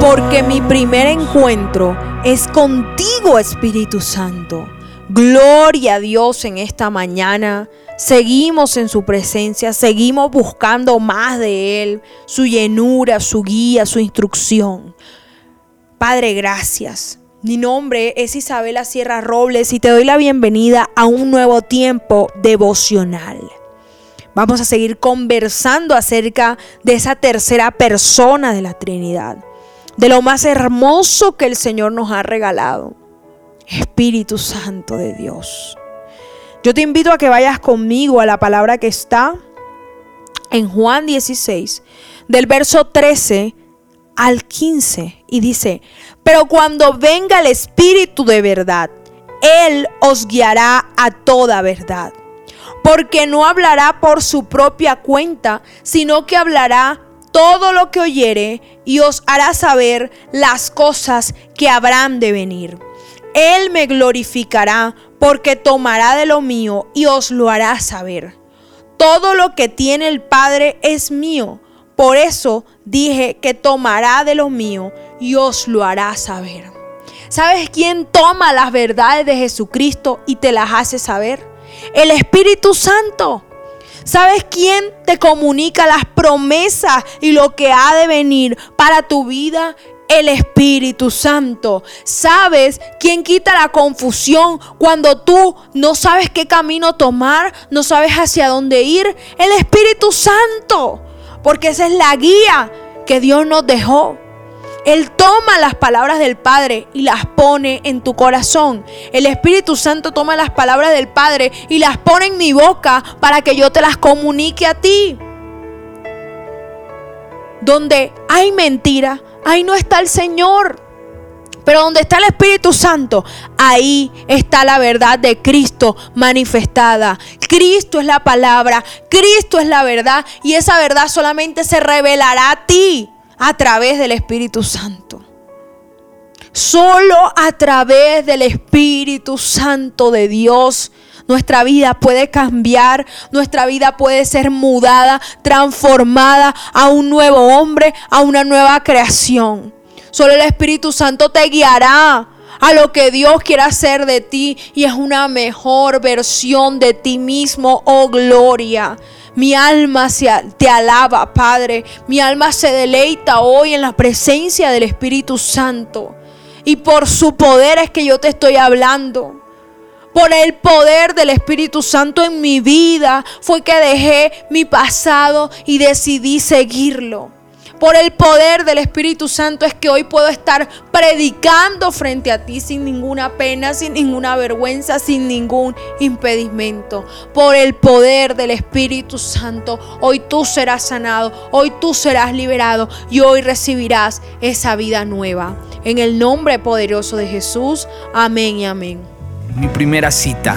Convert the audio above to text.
porque mi primer encuentro es contigo, Espíritu Santo. Gloria a Dios en esta mañana. Seguimos en su presencia, seguimos buscando más de Él, su llenura, su guía, su instrucción. Padre, gracias. Mi nombre es Isabela Sierra Robles y te doy la bienvenida a un nuevo tiempo devocional. Vamos a seguir conversando acerca de esa tercera persona de la Trinidad, de lo más hermoso que el Señor nos ha regalado, Espíritu Santo de Dios. Yo te invito a que vayas conmigo a la palabra que está en Juan 16, del verso 13 al 15, y dice, pero cuando venga el Espíritu de verdad, Él os guiará a toda verdad porque no hablará por su propia cuenta, sino que hablará todo lo que oyere y os hará saber las cosas que habrán de venir. Él me glorificará porque tomará de lo mío y os lo hará saber. Todo lo que tiene el Padre es mío. Por eso dije que tomará de lo mío y os lo hará saber. ¿Sabes quién toma las verdades de Jesucristo y te las hace saber? El Espíritu Santo. ¿Sabes quién te comunica las promesas y lo que ha de venir para tu vida? El Espíritu Santo. ¿Sabes quién quita la confusión cuando tú no sabes qué camino tomar, no sabes hacia dónde ir? El Espíritu Santo. Porque esa es la guía que Dios nos dejó. Él toma las palabras del Padre y las pone en tu corazón. El Espíritu Santo toma las palabras del Padre y las pone en mi boca para que yo te las comunique a ti. Donde hay mentira, ahí no está el Señor. Pero donde está el Espíritu Santo, ahí está la verdad de Cristo manifestada. Cristo es la palabra, Cristo es la verdad y esa verdad solamente se revelará a ti a través del Espíritu Santo. Solo a través del Espíritu Santo de Dios nuestra vida puede cambiar, nuestra vida puede ser mudada, transformada a un nuevo hombre, a una nueva creación. Solo el Espíritu Santo te guiará a lo que Dios quiere hacer de ti y es una mejor versión de ti mismo, oh gloria. Mi alma se, te alaba, Padre. Mi alma se deleita hoy en la presencia del Espíritu Santo. Y por su poder es que yo te estoy hablando. Por el poder del Espíritu Santo en mi vida fue que dejé mi pasado y decidí seguirlo por el poder del Espíritu Santo es que hoy puedo estar predicando frente a ti sin ninguna pena, sin ninguna vergüenza, sin ningún impedimento. Por el poder del Espíritu Santo, hoy tú serás sanado, hoy tú serás liberado y hoy recibirás esa vida nueva. En el nombre poderoso de Jesús, amén y amén. Mi primera cita